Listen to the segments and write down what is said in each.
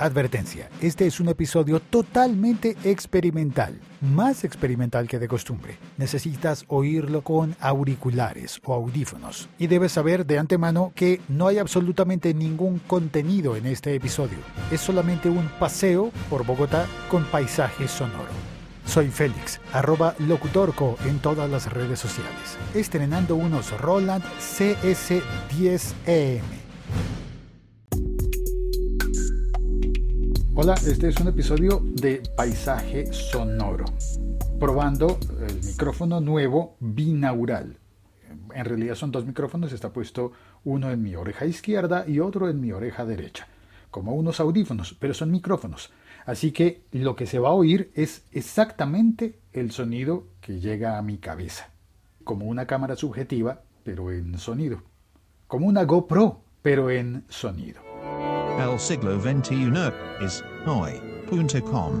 Advertencia, este es un episodio totalmente experimental, más experimental que de costumbre. Necesitas oírlo con auriculares o audífonos y debes saber de antemano que no hay absolutamente ningún contenido en este episodio. Es solamente un paseo por Bogotá con paisaje sonoro. Soy Félix, arroba locutorco en todas las redes sociales, estrenando unos Roland CS10EM. Hola, este es un episodio de paisaje sonoro, probando el micrófono nuevo binaural. En realidad son dos micrófonos, está puesto uno en mi oreja izquierda y otro en mi oreja derecha, como unos audífonos, pero son micrófonos. Así que lo que se va a oír es exactamente el sonido que llega a mi cabeza, como una cámara subjetiva, pero en sonido, como una GoPro, pero en sonido. El siglo XXI es hoy.com.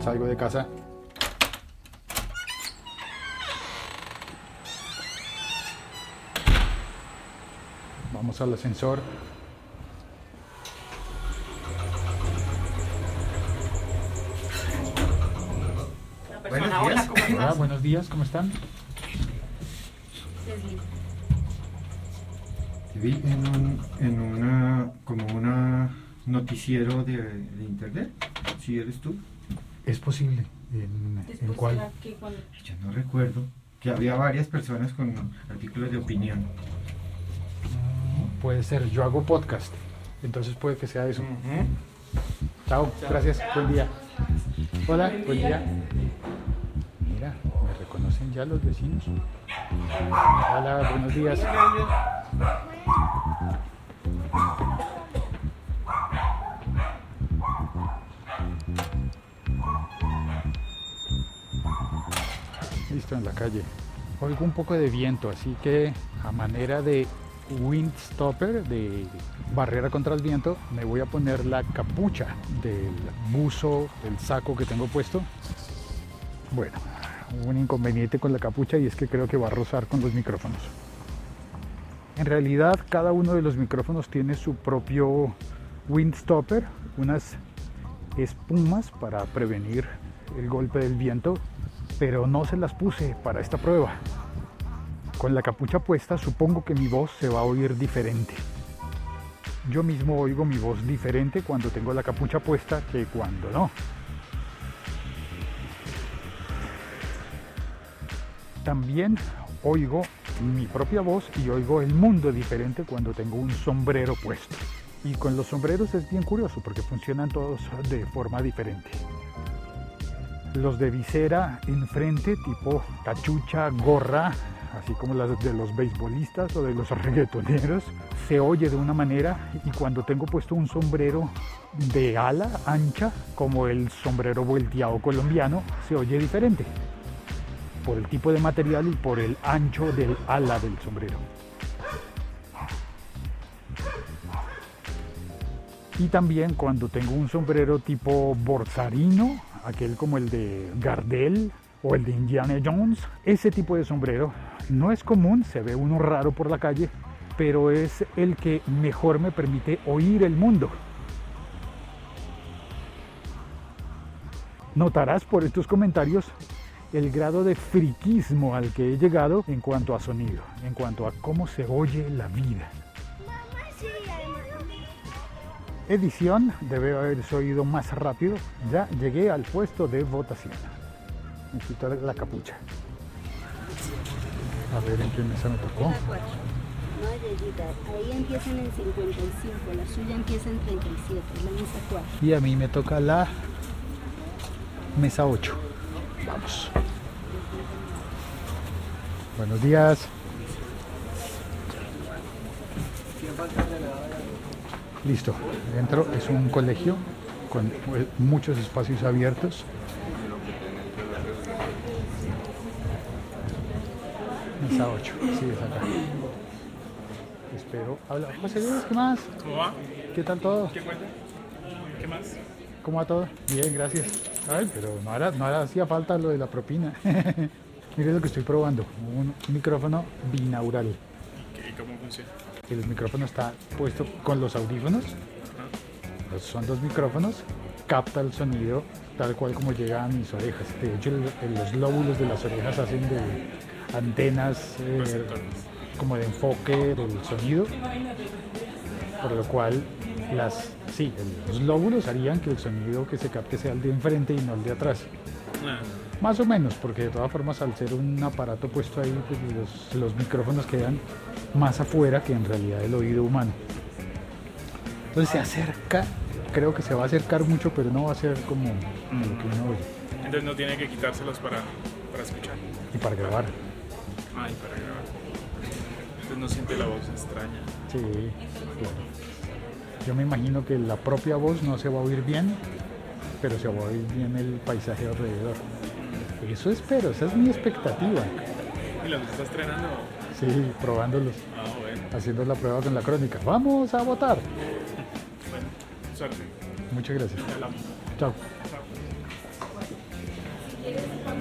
Salgo de casa. Vamos al ascensor. Buenos días. Hola, buenos días, ¿cómo están? Vi en un, en una, como una noticiero de, de internet, si eres tú, Es posible. ¿En, en cuál? será que cuando- yo no recuerdo, que había varias personas con artículos de opinión. Puede ser, yo hago podcast. Entonces puede que sea eso. Chao, gracias, buen día. Hola, buen día. Mira, me reconocen ya los vecinos. Hola, buenos días. En la calle. Oigo un poco de viento, así que a manera de windstopper, de barrera contra el viento, me voy a poner la capucha del buzo, del saco que tengo puesto. Bueno, un inconveniente con la capucha y es que creo que va a rozar con los micrófonos. En realidad, cada uno de los micrófonos tiene su propio windstopper, unas espumas para prevenir el golpe del viento, pero no se las puse para esta prueba. Con la capucha puesta supongo que mi voz se va a oír diferente. Yo mismo oigo mi voz diferente cuando tengo la capucha puesta que cuando no. También oigo mi propia voz y oigo el mundo diferente cuando tengo un sombrero puesto. Y con los sombreros es bien curioso porque funcionan todos de forma diferente. Los de visera enfrente, tipo cachucha, gorra, así como las de los beisbolistas o de los reggaetoneros, se oye de una manera y cuando tengo puesto un sombrero de ala ancha, como el sombrero volteado colombiano, se oye diferente por el tipo de material y por el ancho del ala del sombrero. Y también cuando tengo un sombrero tipo borsarino, aquel como el de Gardel o el de Indiana Jones, ese tipo de sombrero no es común, se ve uno raro por la calle, pero es el que mejor me permite oír el mundo. Notarás por estos comentarios el grado de friquismo al que he llegado en cuanto a sonido, en cuanto a cómo se oye la vida. Edición debe haberse oído más rápido. Ya llegué al puesto de votación. Me quito la capucha. A ver en qué mesa me tocó. La cuatro. No hay ayuda. Ahí empiezan en 55, la suya empieza en 37, la mesa 4. Y a mí me toca la mesa 8. Vamos. Buenos días. Listo. Dentro es un colegio con muchos espacios abiertos. Mesa 8. Sí, es acá. Espero. Habla. José Luis, ¿qué más? ¿Cómo va? ¿Qué tal todo? ¿Qué cuenta? ¿Qué más? ¿Cómo va todo? Bien, gracias. Ay, pero no era, no era- hacía falta lo de la propina. Mire lo que estoy probando, un micrófono binaural. ¿Y cómo funciona? El micrófono está puesto con los audífonos son dos micrófonos, capta el sonido tal cual como llega a mis orejas. De hecho, el- los lóbulos de las orejas hacen de antenas eh, como de enfoque del sonido, por lo cual las, sí, los lóbulos harían que el sonido que se capte sea el de enfrente y no el de atrás. Más o menos, porque de todas formas al ser un aparato puesto ahí, pues los, los micrófonos quedan más afuera que en realidad el oído humano. Entonces se acerca, creo que se va a acercar mucho, pero no va a ser como lo que uno oye. entonces no tiene que quitárselos para, para escuchar. Y para grabar, Ah, y para grabar. Entonces no siente la voz extraña. sí, claro. Yo me imagino que la propia voz no se va a oír bien, pero se va a oír bien el paisaje alrededor. Eso espero, esa es mi expectativa. ¿Y los está estrenando? Sí, probándolos, Ah, bueno. haciendo la prueba con la crónica. ¡Vamos a votar! Bueno, suerte. Muchas gracias. Chao.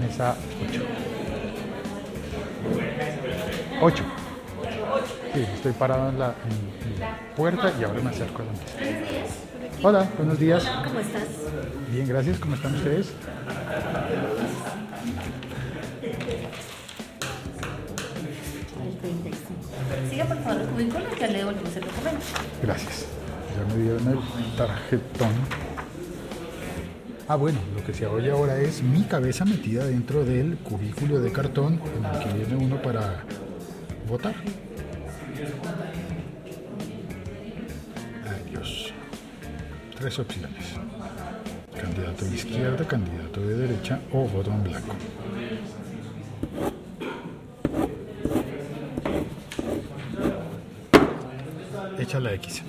Mesa 8. 8. Sí, estoy parado en la, en- en la puerta y ahora me acerco a la mesa. Hola, buenos días. ¿Cómo estás? Bien, gracias. ¿Cómo están ustedes? Por favor el cubículo y ya le devolvemos el documento. Gracias. Ya me dieron el tarjetón. Ah, bueno, lo que se oye ahora es mi cabeza metida dentro del cubículo de cartón en el que viene uno para votar. Ay, Dios. Tres opciones. Candidato de izquierda, candidato de derecha o voto en blanco. La X.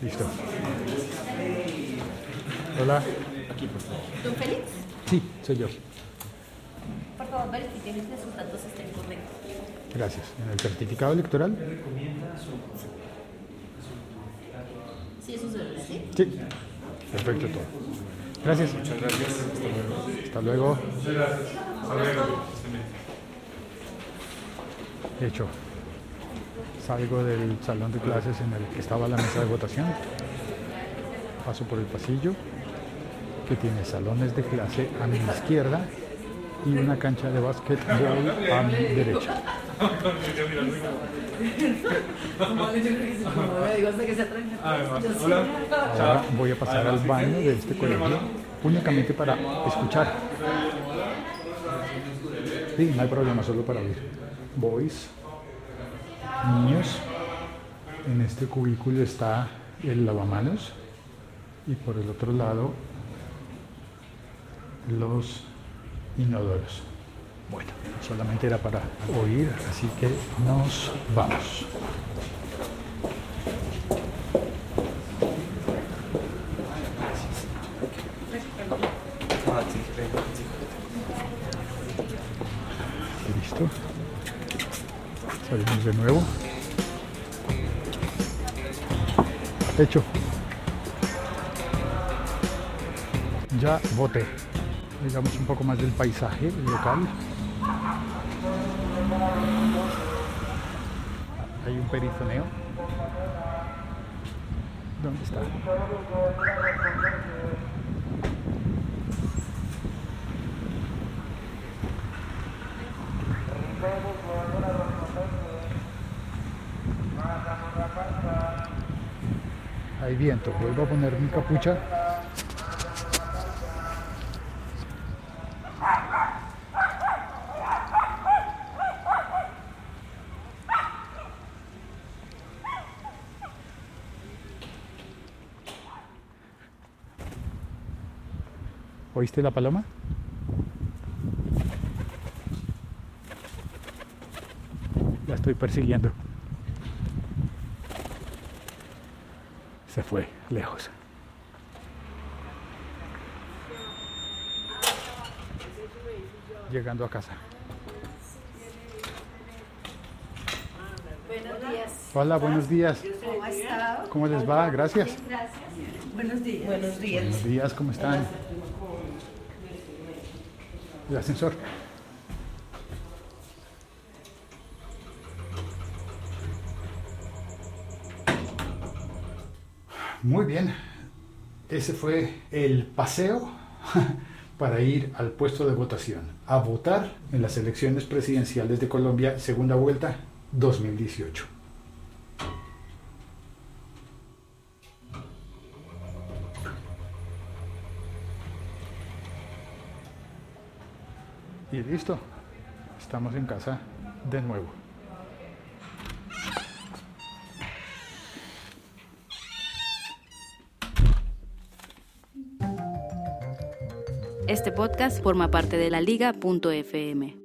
Listo. Hola. ¿Don Félix? Sí, soy yo. Por favor, verifique que sus datos estén correctos. Gracias. En el certificado electoral. Sí, eso es verdad, ¿sí? Sí. Perfecto todo. Gracias. Muchas gracias. Hasta luego. De hecho, salgo del salón de clases en el que estaba la mesa de votación. Paso por el pasillo que tiene salones de clase a mi izquierda y una cancha de básquetbol a mi derecha. Ahora voy a pasar al baño de este colegio únicamente para escuchar. Sí, no hay problema, solo para oír. Boys, niños. En este cubículo está el lavamanos y por el otro lado los inodoros. Bueno, solamente era para oír, así que nos vamos. Listo. Salimos de nuevo. Hecho. Ya voté. Digamos un poco más del paisaje local. Hay un perifoneo. ¿Dónde está? Hay viento. Vuelvo a poner mi capucha. ¿Oíste la paloma? La estoy persiguiendo. Se fue lejos. Llegando a casa. Buenos días. Hola, buenos días. ¿Cómo ha estado? ¿Cómo les va? Gracias. Gracias. Buenos días. Buenos días. Buenos días, ¿cómo están? El ascensor. Muy bien, ese fue el paseo para ir al puesto de votación, a votar en las elecciones presidenciales de Colombia, segunda vuelta 2018. Y listo, estamos en casa de nuevo. Este podcast forma parte de la liga.fm.